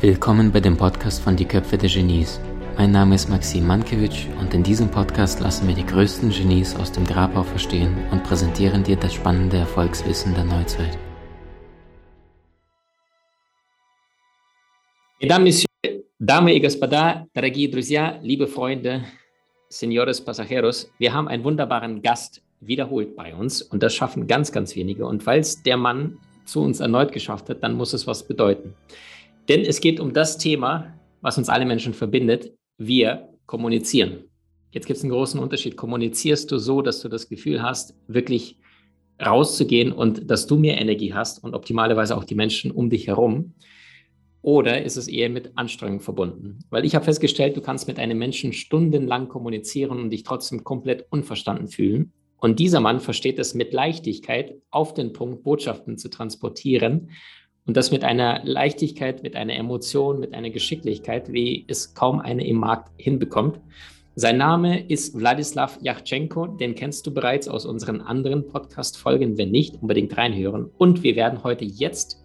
Willkommen bei dem Podcast von Die Köpfe der Genies. Mein Name ist Maxim Mankewitsch und in diesem Podcast lassen wir die größten Genies aus dem Grabau verstehen und präsentieren dir das spannende Erfolgswissen der Neuzeit. Mesdames, Dame y Господа, дорогие друзья, liebe Freunde, Señores Pasajeros, wir haben einen wunderbaren Gast wiederholt bei uns und das schaffen ganz, ganz wenige. Und weil es der Mann zu uns erneut geschafft hat, dann muss es was bedeuten. Denn es geht um das Thema, was uns alle Menschen verbindet. Wir kommunizieren. Jetzt gibt es einen großen Unterschied. Kommunizierst du so, dass du das Gefühl hast, wirklich rauszugehen und dass du mehr Energie hast und optimalerweise auch die Menschen um dich herum? Oder ist es eher mit Anstrengung verbunden? Weil ich habe festgestellt, du kannst mit einem Menschen stundenlang kommunizieren und dich trotzdem komplett unverstanden fühlen. Und dieser Mann versteht es mit Leichtigkeit, auf den Punkt Botschaften zu transportieren und das mit einer Leichtigkeit, mit einer Emotion, mit einer Geschicklichkeit, wie es kaum eine im Markt hinbekommt. Sein Name ist Wladislav Yachtschenko, den kennst du bereits aus unseren anderen Podcast-Folgen. Wenn nicht, unbedingt reinhören. Und wir werden heute jetzt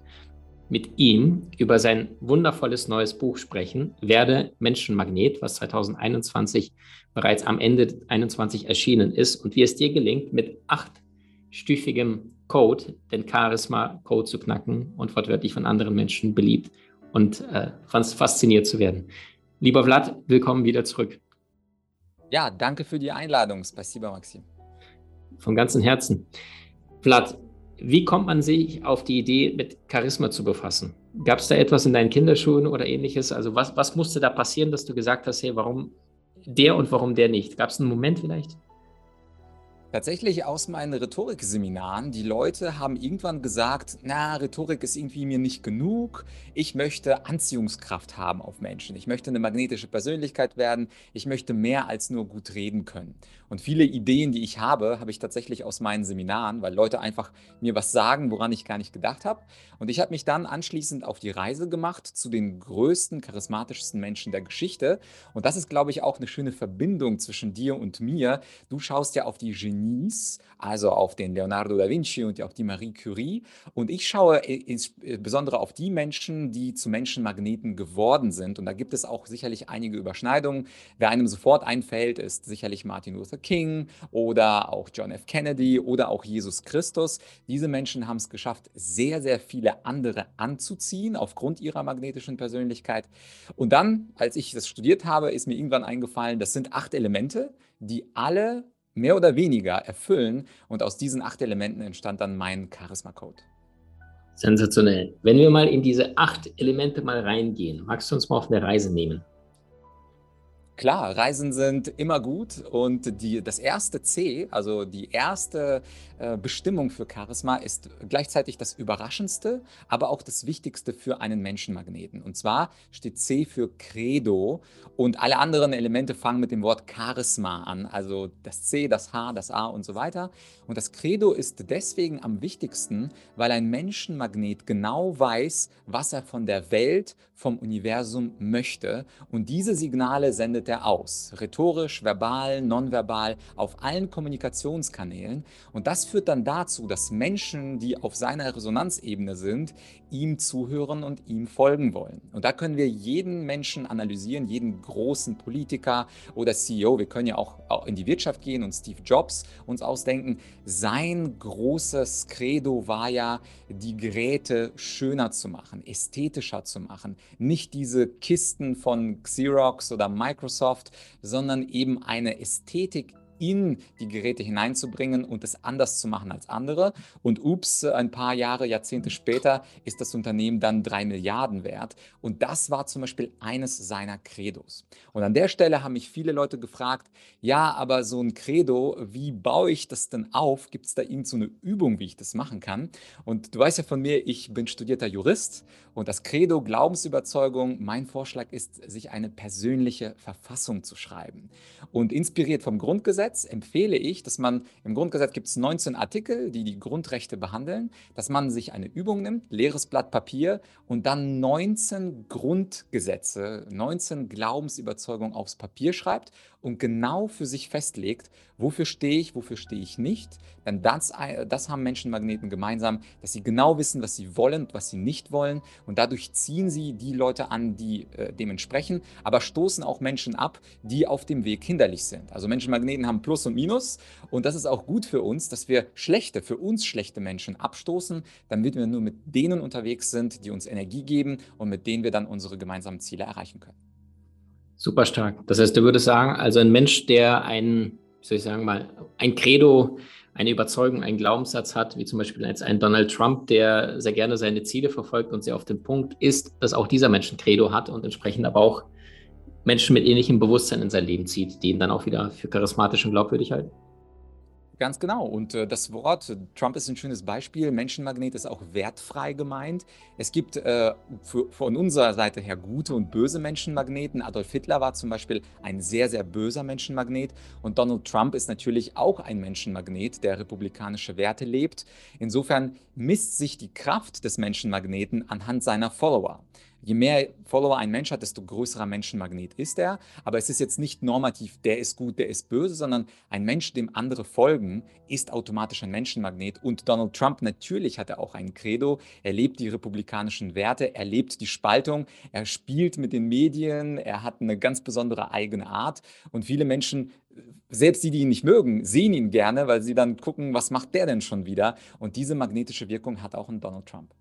mit ihm über sein wundervolles neues Buch sprechen, Werde Menschenmagnet, was 2021 bereits am Ende 2021 erschienen ist und wie es dir gelingt, mit achtstufigem Code, den Charisma-Code zu knacken und wortwörtlich von anderen Menschen beliebt und äh, fasziniert zu werden. Lieber Vlad, willkommen wieder zurück. Ja, danke für die Einladung. Spasiba, Maxim. Von ganzem Herzen. Vlad, wie kommt man sich auf die Idee, mit Charisma zu befassen? Gab es da etwas in deinen Kinderschuhen oder ähnliches? Also was, was musste da passieren, dass du gesagt hast, hey, warum der und warum der nicht? Gab es einen Moment vielleicht? Tatsächlich aus meinen Rhetorikseminaren. Die Leute haben irgendwann gesagt, na, Rhetorik ist irgendwie mir nicht genug. Ich möchte Anziehungskraft haben auf Menschen. Ich möchte eine magnetische Persönlichkeit werden. Ich möchte mehr als nur gut reden können. Und viele Ideen, die ich habe, habe ich tatsächlich aus meinen Seminaren, weil Leute einfach mir was sagen, woran ich gar nicht gedacht habe. Und ich habe mich dann anschließend auf die Reise gemacht zu den größten, charismatischsten Menschen der Geschichte. Und das ist, glaube ich, auch eine schöne Verbindung zwischen dir und mir. Du schaust ja auf die Genie Genies, also auf den Leonardo da Vinci und auf die Marie Curie. Und ich schaue insbesondere auf die Menschen, die zu Menschenmagneten geworden sind. Und da gibt es auch sicherlich einige Überschneidungen. Wer einem sofort einfällt, ist sicherlich Martin Luther King oder auch John F. Kennedy oder auch Jesus Christus. Diese Menschen haben es geschafft, sehr, sehr viele andere anzuziehen aufgrund ihrer magnetischen Persönlichkeit. Und dann, als ich das studiert habe, ist mir irgendwann eingefallen, das sind acht Elemente, die alle mehr oder weniger erfüllen. Und aus diesen acht Elementen entstand dann mein Charisma-Code. Sensationell. Wenn wir mal in diese acht Elemente mal reingehen, magst du uns mal auf eine Reise nehmen? Klar, Reisen sind immer gut und die, das erste C, also die erste äh, Bestimmung für Charisma, ist gleichzeitig das Überraschendste, aber auch das Wichtigste für einen Menschenmagneten. Und zwar steht C für Credo und alle anderen Elemente fangen mit dem Wort Charisma an, also das C, das H, das A und so weiter. Und das Credo ist deswegen am wichtigsten, weil ein Menschenmagnet genau weiß, was er von der Welt, vom Universum möchte und diese Signale sendet sendet er aus. Rhetorisch, verbal, nonverbal, auf allen Kommunikationskanälen. Und das führt dann dazu, dass Menschen, die auf seiner Resonanzebene sind, ihm zuhören und ihm folgen wollen. Und da können wir jeden Menschen analysieren, jeden großen Politiker oder CEO. Wir können ja auch in die Wirtschaft gehen und Steve Jobs uns ausdenken. Sein großes Credo war ja, die Geräte schöner zu machen, ästhetischer zu machen. Nicht diese Kisten von Xerox oder Microsoft, sondern eben eine Ästhetik in die Geräte hineinzubringen und es anders zu machen als andere. Und ups, ein paar Jahre, Jahrzehnte später ist das Unternehmen dann drei Milliarden wert. Und das war zum Beispiel eines seiner Credos. Und an der Stelle haben mich viele Leute gefragt, ja, aber so ein Credo, wie baue ich das denn auf? Gibt es da irgend so eine Übung, wie ich das machen kann? Und du weißt ja von mir, ich bin studierter Jurist und das Credo Glaubensüberzeugung, mein Vorschlag ist, sich eine persönliche Verfassung zu schreiben. Und inspiriert vom Grundgesetz, Grundgesetz empfehle ich, dass man, im Grundgesetz gibt es 19 Artikel, die die Grundrechte behandeln, dass man sich eine Übung nimmt, leeres Blatt Papier und dann 19 Grundgesetze, 19 Glaubensüberzeugungen aufs Papier schreibt und genau für sich festlegt, wofür stehe ich, wofür stehe ich nicht. Denn das, das haben Menschenmagneten gemeinsam, dass sie genau wissen, was sie wollen und was sie nicht wollen. Und dadurch ziehen sie die Leute an, die äh, dem entsprechen, aber stoßen auch Menschen ab, die auf dem Weg hinderlich sind. Also Menschenmagneten haben Plus und Minus. Und das ist auch gut für uns, dass wir schlechte, für uns schlechte Menschen abstoßen, damit wir nur mit denen unterwegs sind, die uns Energie geben und mit denen wir dann unsere gemeinsamen Ziele erreichen können. Super stark. Das heißt, du würdest sagen, also ein Mensch, der ein, wie soll ich sagen mal, ein Credo, eine Überzeugung, einen Glaubenssatz hat, wie zum Beispiel jetzt ein Donald Trump, der sehr gerne seine Ziele verfolgt und sehr auf den Punkt ist, dass auch dieser Mensch ein Credo hat und entsprechend aber auch Menschen mit ähnlichem Bewusstsein in sein Leben zieht, die ihn dann auch wieder für charismatisch und glaubwürdig halten. Ganz genau. Und äh, das Wort Trump ist ein schönes Beispiel. Menschenmagnet ist auch wertfrei gemeint. Es gibt äh, für, von unserer Seite her gute und böse Menschenmagneten. Adolf Hitler war zum Beispiel ein sehr, sehr böser Menschenmagnet. Und Donald Trump ist natürlich auch ein Menschenmagnet, der republikanische Werte lebt. Insofern misst sich die Kraft des Menschenmagneten anhand seiner Follower. Je mehr Follower ein Mensch hat, desto größerer Menschenmagnet ist er. Aber es ist jetzt nicht normativ, der ist gut, der ist böse, sondern ein Mensch, dem andere folgen, ist automatisch ein Menschenmagnet. Und Donald Trump natürlich hat er auch ein Credo. Er lebt die republikanischen Werte, er lebt die Spaltung, er spielt mit den Medien, er hat eine ganz besondere eigene Art. Und viele Menschen selbst die, die ihn nicht mögen, sehen ihn gerne, weil sie dann gucken, was macht der denn schon wieder? Und diese magnetische Wirkung hat auch ein Donald Trump.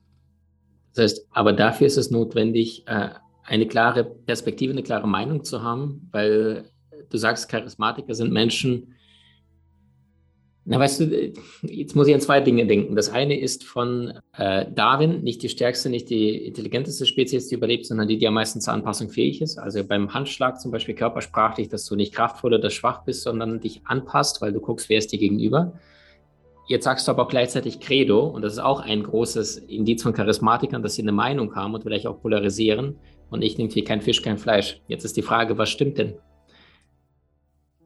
Das heißt, aber dafür ist es notwendig, äh, eine klare Perspektive, eine klare Meinung zu haben, weil du sagst, Charismatiker sind Menschen. Na, weißt du, jetzt muss ich an zwei Dinge denken. Das eine ist von äh, Darwin, nicht die stärkste, nicht die intelligenteste Spezies, die überlebt, sondern die, die am meisten zur Anpassung fähig ist. Also beim Handschlag zum Beispiel körpersprachlich, dass du nicht kraftvoll oder schwach bist, sondern dich anpasst, weil du guckst, wer ist dir gegenüber. Jetzt sagst du aber auch gleichzeitig Credo, und das ist auch ein großes Indiz von Charismatikern, dass sie eine Meinung haben und vielleicht auch polarisieren und nicht irgendwie kein Fisch, kein Fleisch. Jetzt ist die Frage, was stimmt denn?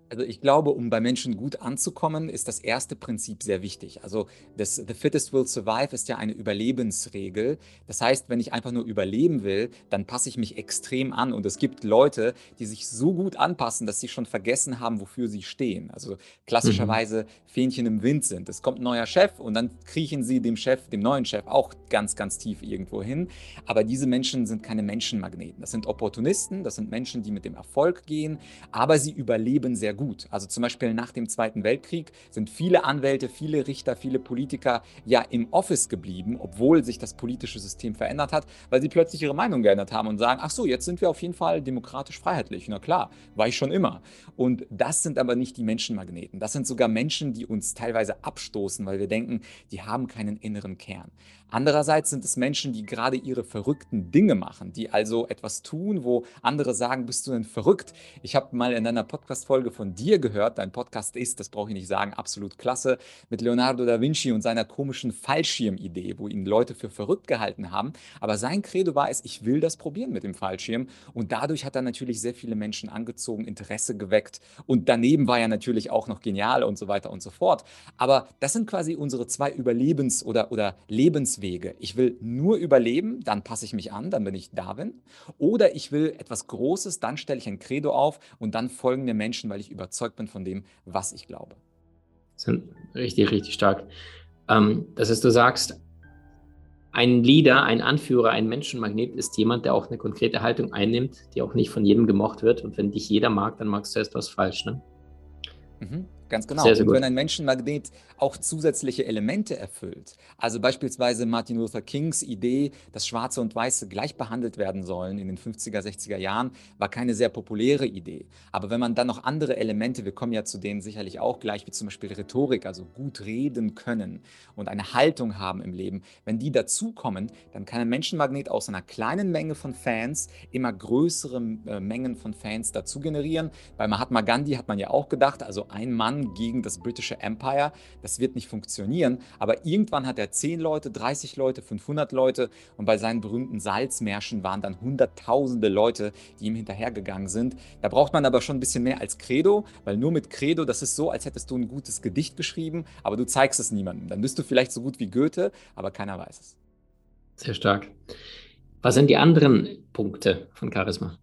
Also ich glaube, um bei Menschen gut anzukommen, ist das erste Prinzip sehr wichtig. Also das The Fittest Will Survive ist ja eine Überlebensregel. Das heißt, wenn ich einfach nur überleben will, dann passe ich mich extrem an. Und es gibt Leute, die sich so gut anpassen, dass sie schon vergessen haben, wofür sie stehen. Also klassischerweise mhm. Fähnchen im Wind sind. Es kommt ein neuer Chef und dann kriechen sie dem Chef, dem neuen Chef, auch ganz, ganz tief irgendwo hin. Aber diese Menschen sind keine Menschenmagneten. Das sind Opportunisten, das sind Menschen, die mit dem Erfolg gehen, aber sie überleben sehr gut gut. Also zum Beispiel nach dem Zweiten Weltkrieg sind viele Anwälte, viele Richter, viele Politiker ja im Office geblieben, obwohl sich das politische System verändert hat, weil sie plötzlich ihre Meinung geändert haben und sagen, ach so, jetzt sind wir auf jeden Fall demokratisch freiheitlich. Na klar, war ich schon immer. Und das sind aber nicht die Menschenmagneten. Das sind sogar Menschen, die uns teilweise abstoßen, weil wir denken, die haben keinen inneren Kern. Andererseits sind es Menschen, die gerade ihre verrückten Dinge machen, die also etwas tun, wo andere sagen, bist du denn verrückt? Ich habe mal in einer Podcast-Folge von dir gehört, dein Podcast ist, das brauche ich nicht sagen, absolut klasse, mit Leonardo da Vinci und seiner komischen Fallschirmidee, wo ihn Leute für verrückt gehalten haben. Aber sein Credo war es, ich will das probieren mit dem Fallschirm. Und dadurch hat er natürlich sehr viele Menschen angezogen, Interesse geweckt. Und daneben war er natürlich auch noch genial und so weiter und so fort. Aber das sind quasi unsere zwei Überlebens- oder, oder Lebens Lebenswege. Ich will nur überleben, dann passe ich mich an, dann bin ich Darwin. Oder ich will etwas Großes, dann stelle ich ein Credo auf und dann folgen mir Menschen, weil ich überzeugt bin von dem, was ich glaube. Richtig, richtig stark. Ähm, das heißt, du sagst, ein Leader, ein Anführer, ein Menschenmagnet ist jemand, der auch eine konkrete Haltung einnimmt, die auch nicht von jedem gemocht wird. Und wenn dich jeder mag, dann magst du erst was falsch. Ne? Mhm. Ganz genau. Sehr, sehr und wenn ein Menschenmagnet auch zusätzliche Elemente erfüllt, also beispielsweise Martin Luther Kings Idee, dass Schwarze und Weiße gleich behandelt werden sollen in den 50er, 60er Jahren, war keine sehr populäre Idee. Aber wenn man dann noch andere Elemente, wir kommen ja zu denen sicherlich auch gleich, wie zum Beispiel Rhetorik, also gut reden können und eine Haltung haben im Leben, wenn die dazukommen, dann kann ein Menschenmagnet aus einer kleinen Menge von Fans immer größere äh, Mengen von Fans dazu generieren. Bei Mahatma Gandhi hat man ja auch gedacht, also ein Mann gegen das britische Empire. Das wird nicht funktionieren. Aber irgendwann hat er 10 Leute, 30 Leute, 500 Leute und bei seinen berühmten Salzmärschen waren dann hunderttausende Leute, die ihm hinterhergegangen sind. Da braucht man aber schon ein bisschen mehr als Credo, weil nur mit Credo, das ist so, als hättest du ein gutes Gedicht geschrieben, aber du zeigst es niemandem. Dann bist du vielleicht so gut wie Goethe, aber keiner weiß es. Sehr stark. Was sind die anderen Punkte von Charisma?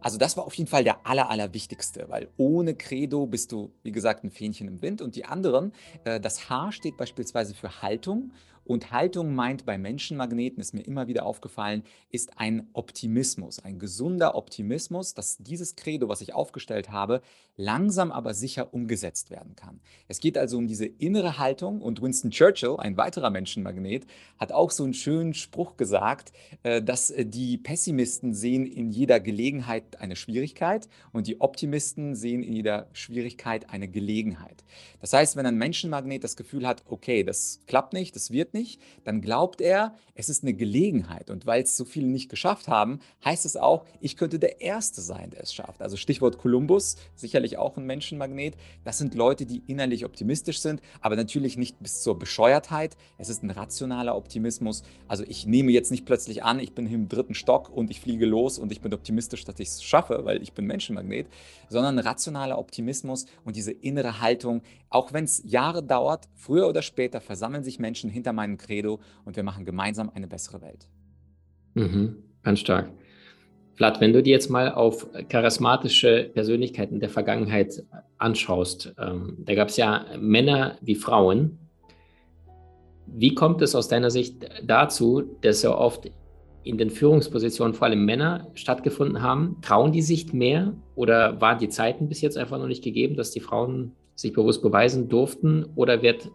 Also das war auf jeden Fall der aller, allerwichtigste, weil ohne Credo bist du, wie gesagt, ein Fähnchen im Wind. Und die anderen, äh, das H steht beispielsweise für Haltung und Haltung meint bei Menschenmagneten, ist mir immer wieder aufgefallen, ist ein Optimismus, ein gesunder Optimismus, dass dieses Credo, was ich aufgestellt habe, langsam aber sicher umgesetzt werden kann. Es geht also um diese innere Haltung und Winston Churchill, ein weiterer Menschenmagnet, hat auch so einen schönen Spruch gesagt, äh, dass äh, die Pessimisten sehen in jeder Gelegenheit eine Schwierigkeit und die Optimisten sehen in jeder Schwierigkeit eine Gelegenheit. Das heißt, wenn ein Menschenmagnet das Gefühl hat, okay, das klappt nicht, das wird nicht, dann glaubt er, es ist eine Gelegenheit. Und weil es so viele nicht geschafft haben, heißt es auch, ich könnte der Erste sein, der es schafft. Also Stichwort Kolumbus, sicherlich auch ein Menschenmagnet. Das sind Leute, die innerlich optimistisch sind, aber natürlich nicht bis zur Bescheuertheit. Es ist ein rationaler Optimismus. Also ich nehme jetzt nicht plötzlich an, ich bin im dritten Stock und ich fliege los und ich bin optimistisch, dass ich es schaffe, weil ich bin Menschenmagnet, sondern rationaler Optimismus und diese innere Haltung, auch wenn es Jahre dauert, früher oder später versammeln sich Menschen hinter meinem Credo und wir machen gemeinsam eine bessere Welt. Mhm, ganz stark. Vlad, wenn du dir jetzt mal auf charismatische Persönlichkeiten der Vergangenheit anschaust, ähm, da gab es ja Männer wie Frauen. Wie kommt es aus deiner Sicht dazu, dass so oft in den Führungspositionen vor allem Männer stattgefunden haben? Trauen die sich mehr oder waren die Zeiten bis jetzt einfach noch nicht gegeben, dass die Frauen sich bewusst beweisen durften? Oder wird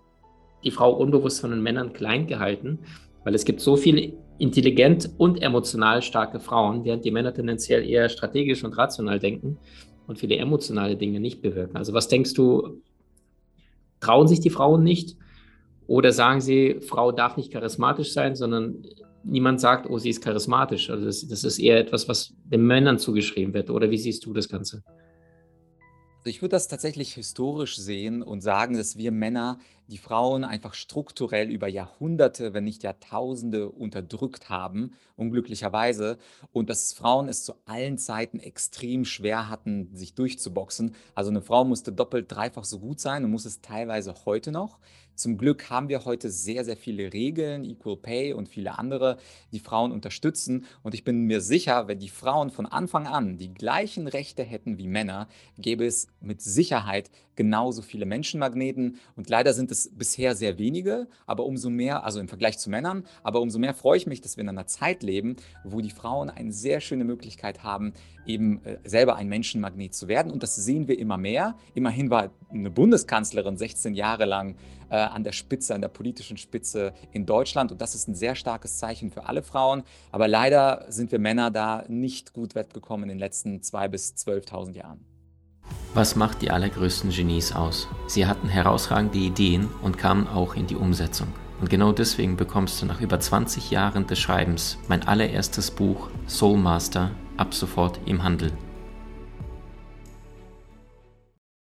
die Frau unbewusst von den Männern klein gehalten? Weil es gibt so viele intelligent und emotional starke Frauen, während die Männer tendenziell eher strategisch und rational denken und viele emotionale Dinge nicht bewirken. Also was denkst du, trauen sich die Frauen nicht? Oder sagen sie, Frau darf nicht charismatisch sein, sondern niemand sagt, oh, sie ist charismatisch. Also das, das ist eher etwas, was den Männern zugeschrieben wird. Oder wie siehst du das Ganze? Also ich würde das tatsächlich historisch sehen und sagen, dass wir Männer die Frauen einfach strukturell über Jahrhunderte, wenn nicht Jahrtausende unterdrückt haben, unglücklicherweise. Und dass Frauen es zu allen Zeiten extrem schwer hatten, sich durchzuboxen. Also eine Frau musste doppelt, dreifach so gut sein und muss es teilweise heute noch. Zum Glück haben wir heute sehr, sehr viele Regeln, Equal Pay und viele andere, die Frauen unterstützen. Und ich bin mir sicher, wenn die Frauen von Anfang an die gleichen Rechte hätten wie Männer, gäbe es mit Sicherheit genauso viele Menschenmagneten. Und leider sind es bisher sehr wenige, aber umso mehr, also im Vergleich zu Männern, aber umso mehr freue ich mich, dass wir in einer Zeit leben, wo die Frauen eine sehr schöne Möglichkeit haben, eben äh, selber ein Menschenmagnet zu werden. Und das sehen wir immer mehr. Immerhin war eine Bundeskanzlerin 16 Jahre lang äh, an der Spitze, an der politischen Spitze in Deutschland. Und das ist ein sehr starkes Zeichen für alle Frauen. Aber leider sind wir Männer da nicht gut wettgekommen in den letzten 2.000 bis 12.000 Jahren. Was macht die allergrößten Genies aus? Sie hatten herausragende Ideen und kamen auch in die Umsetzung. Und genau deswegen bekommst du nach über 20 Jahren des Schreibens mein allererstes Buch Soul Master ab sofort im Handel.